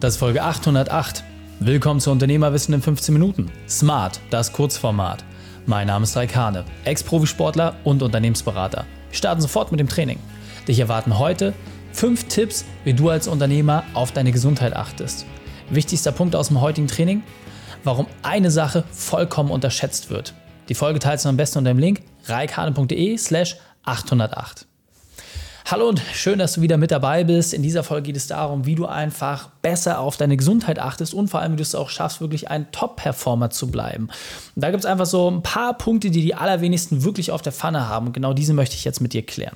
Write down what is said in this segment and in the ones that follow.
Das ist Folge 808. Willkommen zu Unternehmerwissen in 15 Minuten. Smart, das Kurzformat. Mein Name ist Raikane, Ex-Profisportler und Unternehmensberater. Wir starten sofort mit dem Training. Dich erwarten heute fünf Tipps, wie du als Unternehmer auf deine Gesundheit achtest. Wichtigster Punkt aus dem heutigen Training, warum eine Sache vollkommen unterschätzt wird. Die Folge teilst du am besten unter dem Link reikane.de slash 808. Hallo und schön, dass du wieder mit dabei bist. In dieser Folge geht es darum, wie du einfach besser auf deine Gesundheit achtest und vor allem, wie du es auch schaffst, wirklich ein Top-Performer zu bleiben. Und da gibt es einfach so ein paar Punkte, die die allerwenigsten wirklich auf der Pfanne haben. Und genau diese möchte ich jetzt mit dir klären.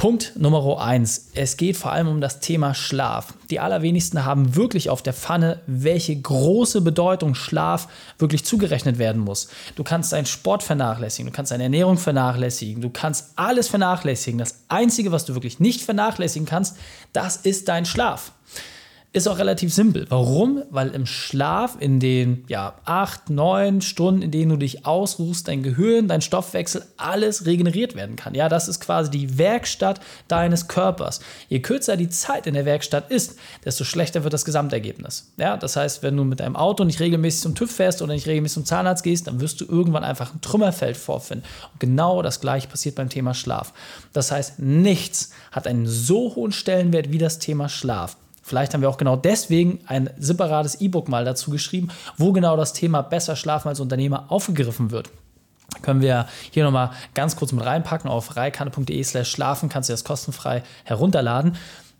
Punkt Nummer eins. Es geht vor allem um das Thema Schlaf. Die allerwenigsten haben wirklich auf der Pfanne, welche große Bedeutung Schlaf wirklich zugerechnet werden muss. Du kannst deinen Sport vernachlässigen, du kannst deine Ernährung vernachlässigen, du kannst alles vernachlässigen. Das Einzige, was du wirklich nicht vernachlässigen kannst, das ist dein Schlaf. Ist auch relativ simpel. Warum? Weil im Schlaf, in den ja, acht, neun Stunden, in denen du dich ausruhst, dein Gehirn, dein Stoffwechsel, alles regeneriert werden kann. Ja, das ist quasi die Werkstatt deines Körpers. Je kürzer die Zeit in der Werkstatt ist, desto schlechter wird das Gesamtergebnis. Ja, das heißt, wenn du mit deinem Auto nicht regelmäßig zum TÜV fährst oder nicht regelmäßig zum Zahnarzt gehst, dann wirst du irgendwann einfach ein Trümmerfeld vorfinden. Und genau das gleiche passiert beim Thema Schlaf. Das heißt, nichts hat einen so hohen Stellenwert wie das Thema Schlaf. Vielleicht haben wir auch genau deswegen ein separates E-Book mal dazu geschrieben, wo genau das Thema besser schlafen als Unternehmer aufgegriffen wird können wir hier nochmal ganz kurz mit reinpacken. Auf reikane.de slash schlafen kannst du das kostenfrei herunterladen.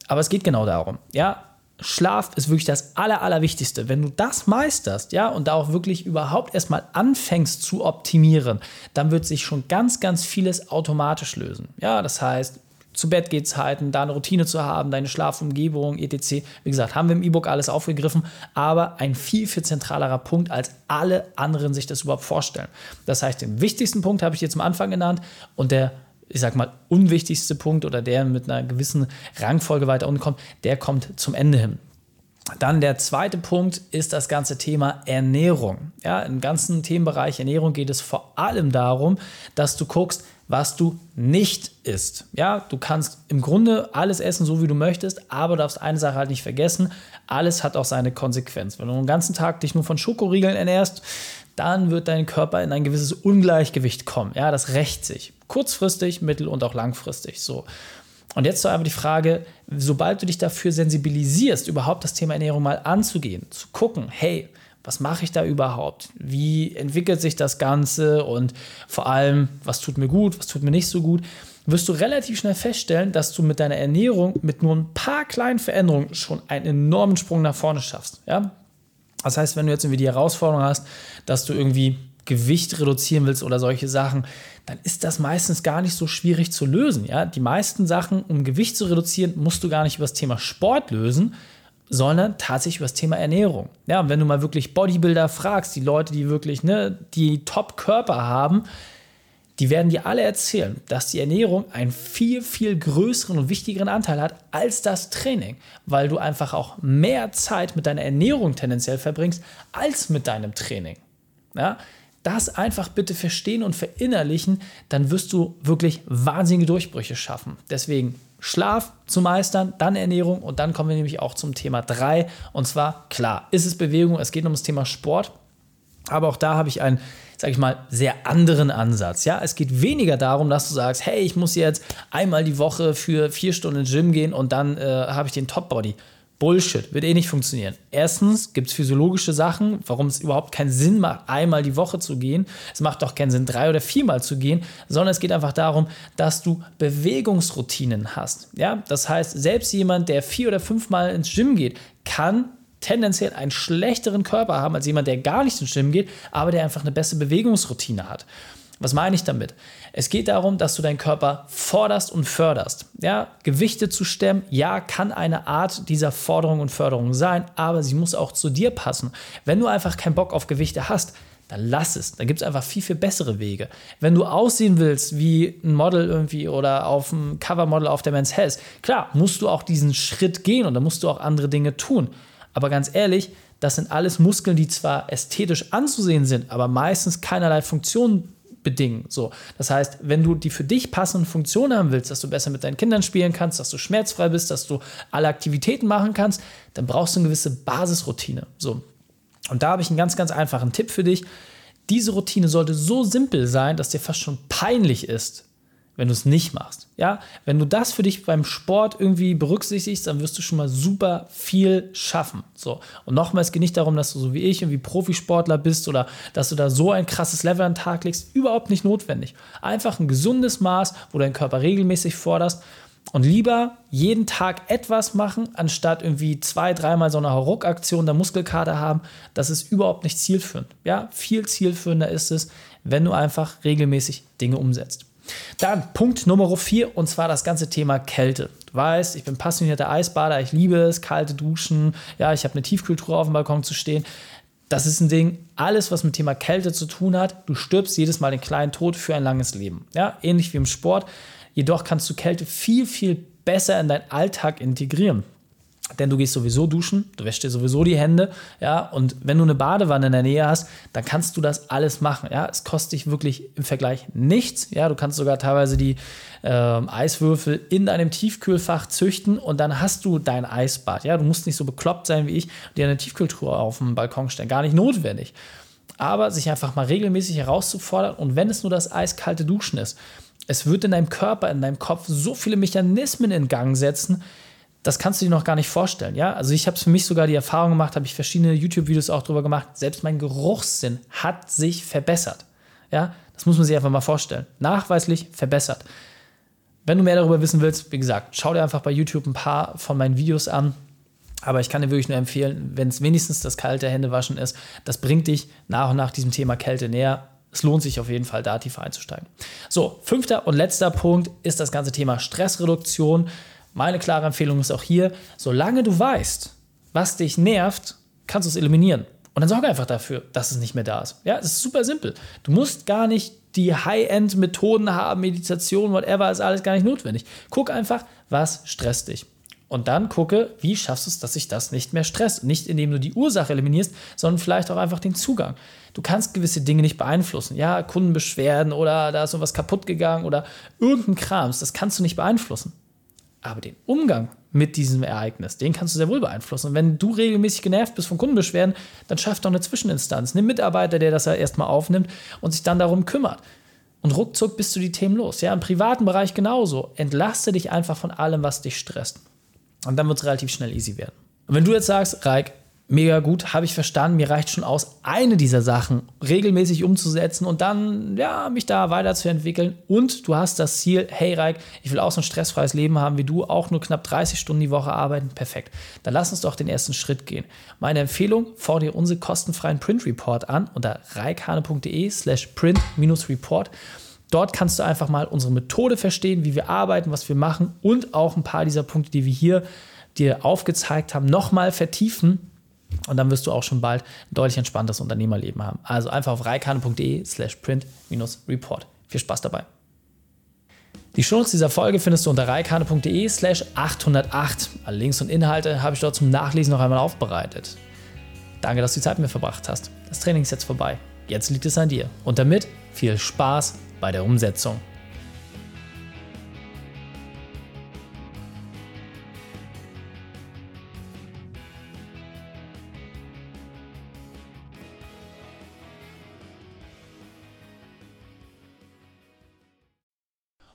Aber es geht genau darum. Ja, Schlaf ist wirklich das Aller, Allerwichtigste. Wenn du das meisterst, ja, und da auch wirklich überhaupt erstmal anfängst zu optimieren, dann wird sich schon ganz, ganz vieles automatisch lösen. Ja, das heißt, zu Bett Zeiten, da eine Routine zu haben, deine Schlafumgebung, etc. Wie gesagt, haben wir im E-Book alles aufgegriffen, aber ein viel, viel zentralerer Punkt, als alle anderen sich das überhaupt vorstellen. Das heißt, den wichtigsten Punkt habe ich dir zum Anfang genannt und der ich sag mal, unwichtigste Punkt oder der mit einer gewissen Rangfolge weiter unten kommt, der kommt zum Ende hin. Dann der zweite Punkt ist das ganze Thema Ernährung. Ja, im ganzen Themenbereich Ernährung geht es vor allem darum, dass du guckst, was du nicht isst. Ja, du kannst im Grunde alles essen, so wie du möchtest, aber du darfst eine Sache halt nicht vergessen: alles hat auch seine Konsequenz. Wenn du den ganzen Tag dich nur von Schokoriegeln ernährst, dann wird dein Körper in ein gewisses Ungleichgewicht kommen. Ja, das rächt sich. Kurzfristig, mittel- und auch langfristig. So. Und jetzt so einfach die Frage, sobald du dich dafür sensibilisierst, überhaupt das Thema Ernährung mal anzugehen, zu gucken, hey, was mache ich da überhaupt? Wie entwickelt sich das Ganze? Und vor allem, was tut mir gut, was tut mir nicht so gut? Wirst du relativ schnell feststellen, dass du mit deiner Ernährung mit nur ein paar kleinen Veränderungen schon einen enormen Sprung nach vorne schaffst. Ja? Das heißt, wenn du jetzt irgendwie die Herausforderung hast, dass du irgendwie Gewicht reduzieren willst oder solche Sachen, dann ist das meistens gar nicht so schwierig zu lösen. Ja? Die meisten Sachen, um Gewicht zu reduzieren, musst du gar nicht über das Thema Sport lösen, sondern tatsächlich über das Thema Ernährung. Ja, und wenn du mal wirklich Bodybuilder fragst, die Leute, die wirklich ne, die Top-Körper haben, die werden dir alle erzählen, dass die Ernährung einen viel, viel größeren und wichtigeren Anteil hat als das Training, weil du einfach auch mehr Zeit mit deiner Ernährung tendenziell verbringst als mit deinem Training. Ja, das einfach bitte verstehen und verinnerlichen, dann wirst du wirklich wahnsinnige Durchbrüche schaffen. Deswegen Schlaf zu meistern, dann Ernährung und dann kommen wir nämlich auch zum Thema 3 und zwar klar, ist es Bewegung, es geht um das Thema Sport, aber auch da habe ich einen, sage ich mal, sehr anderen Ansatz. Ja, es geht weniger darum, dass du sagst, hey, ich muss jetzt einmal die Woche für vier Stunden ins Gym gehen und dann äh, habe ich den Top Body. Bullshit, wird eh nicht funktionieren. Erstens gibt es physiologische Sachen, warum es überhaupt keinen Sinn macht, einmal die Woche zu gehen. Es macht doch keinen Sinn, drei oder viermal zu gehen, sondern es geht einfach darum, dass du Bewegungsroutinen hast. Ja, das heißt, selbst jemand, der vier oder fünfmal ins Gym geht, kann tendenziell einen schlechteren Körper haben als jemand, der gar nicht ins Gym geht, aber der einfach eine bessere Bewegungsroutine hat. Was meine ich damit? Es geht darum, dass du deinen Körper forderst und förderst. Ja, Gewichte zu stemmen, ja, kann eine Art dieser Forderung und Förderung sein, aber sie muss auch zu dir passen. Wenn du einfach keinen Bock auf Gewichte hast, dann lass es. Da gibt es einfach viel, viel bessere Wege. Wenn du aussehen willst wie ein Model irgendwie oder auf dem Covermodel auf der Men's Health, klar, musst du auch diesen Schritt gehen und dann musst du auch andere Dinge tun. Aber ganz ehrlich, das sind alles Muskeln, die zwar ästhetisch anzusehen sind, aber meistens keinerlei Funktion bedingen. So, das heißt, wenn du die für dich passenden Funktionen haben willst, dass du besser mit deinen Kindern spielen kannst, dass du schmerzfrei bist, dass du alle Aktivitäten machen kannst, dann brauchst du eine gewisse Basisroutine. So. Und da habe ich einen ganz, ganz einfachen Tipp für dich. Diese Routine sollte so simpel sein, dass dir fast schon peinlich ist, wenn du es nicht machst. Ja, wenn du das für dich beim Sport irgendwie berücksichtigst, dann wirst du schon mal super viel schaffen. So. Und nochmal, es geht nicht darum, dass du so wie ich irgendwie Profisportler bist oder dass du da so ein krasses Level an den Tag legst. Überhaupt nicht notwendig. Einfach ein gesundes Maß, wo du deinen Körper regelmäßig forderst und lieber jeden Tag etwas machen, anstatt irgendwie zwei, dreimal so eine Hauruck-Aktion der Muskelkater haben. Das ist überhaupt nicht zielführend. Ja, viel zielführender ist es, wenn du einfach regelmäßig Dinge umsetzt. Dann Punkt Nummer vier und zwar das ganze Thema Kälte. Du weißt, ich bin passionierter Eisbader, ich liebe es, kalte Duschen, ja, ich habe eine Tiefkühltruhe auf dem Balkon zu stehen. Das ist ein Ding, alles, was mit Thema Kälte zu tun hat, du stirbst jedes Mal den kleinen Tod für ein langes Leben. Ja, ähnlich wie im Sport. Jedoch kannst du Kälte viel, viel besser in deinen Alltag integrieren denn du gehst sowieso duschen, du wäschst dir sowieso die Hände, ja, und wenn du eine Badewanne in der Nähe hast, dann kannst du das alles machen, ja, es kostet dich wirklich im Vergleich nichts, ja, du kannst sogar teilweise die äh, Eiswürfel in deinem Tiefkühlfach züchten und dann hast du dein Eisbad, ja, du musst nicht so bekloppt sein wie ich, dir eine Tiefkühltruhe auf dem Balkon stellen, gar nicht notwendig, aber sich einfach mal regelmäßig herauszufordern und wenn es nur das eiskalte Duschen ist, es wird in deinem Körper, in deinem Kopf so viele Mechanismen in Gang setzen, das kannst du dir noch gar nicht vorstellen. Ja? Also ich habe es für mich sogar die Erfahrung gemacht, habe ich verschiedene YouTube-Videos auch drüber gemacht. Selbst mein Geruchssinn hat sich verbessert. Ja, das muss man sich einfach mal vorstellen. Nachweislich verbessert. Wenn du mehr darüber wissen willst, wie gesagt, schau dir einfach bei YouTube ein paar von meinen Videos an. Aber ich kann dir wirklich nur empfehlen, wenn es wenigstens das kalte Händewaschen ist, das bringt dich nach und nach diesem Thema Kälte näher. Es lohnt sich auf jeden Fall, da tiefer einzusteigen. So, fünfter und letzter Punkt ist das ganze Thema Stressreduktion. Meine klare Empfehlung ist auch hier, solange du weißt, was dich nervt, kannst du es eliminieren. Und dann sorge einfach dafür, dass es nicht mehr da ist. Ja, es ist super simpel. Du musst gar nicht die High-End-Methoden haben, Meditation, whatever, ist alles gar nicht notwendig. Guck einfach, was stresst dich. Und dann gucke, wie schaffst du es, dass sich das nicht mehr stresst. Nicht indem du die Ursache eliminierst, sondern vielleicht auch einfach den Zugang. Du kannst gewisse Dinge nicht beeinflussen. Ja, Kundenbeschwerden oder da ist sowas kaputt gegangen oder irgendein Krams. Das kannst du nicht beeinflussen. Aber den Umgang mit diesem Ereignis, den kannst du sehr wohl beeinflussen. Und wenn du regelmäßig genervt bist von Kundenbeschwerden, dann schaff doch eine Zwischeninstanz. Nimm Mitarbeiter, der das ja erstmal aufnimmt und sich dann darum kümmert. Und ruckzuck bist du die Themen los. Ja, im privaten Bereich genauso. Entlaste dich einfach von allem, was dich stresst. Und dann wird es relativ schnell easy werden. Und wenn du jetzt sagst, Reik, mega gut, habe ich verstanden. Mir reicht schon aus, eine dieser Sachen regelmäßig umzusetzen und dann ja, mich da weiterzuentwickeln. Und du hast das Ziel, hey Reik, ich will auch so ein stressfreies Leben haben wie du, auch nur knapp 30 Stunden die Woche arbeiten. Perfekt. Dann lass uns doch den ersten Schritt gehen. Meine Empfehlung, fordere dir unseren kostenfreien Print Report an unter reikhane.de slash print-report. Dort kannst du einfach mal unsere Methode verstehen, wie wir arbeiten, was wir machen und auch ein paar dieser Punkte, die wir hier dir aufgezeigt haben, nochmal vertiefen und dann wirst du auch schon bald ein deutlich entspanntes Unternehmerleben haben. Also einfach auf reikane.de slash print-report. Viel Spaß dabei. Die Shownotes dieser Folge findest du unter reikane.de slash 808. Alle Links und Inhalte habe ich dort zum Nachlesen noch einmal aufbereitet. Danke, dass du die Zeit mit mir verbracht hast. Das Training ist jetzt vorbei. Jetzt liegt es an dir. Und damit viel Spaß bei der Umsetzung.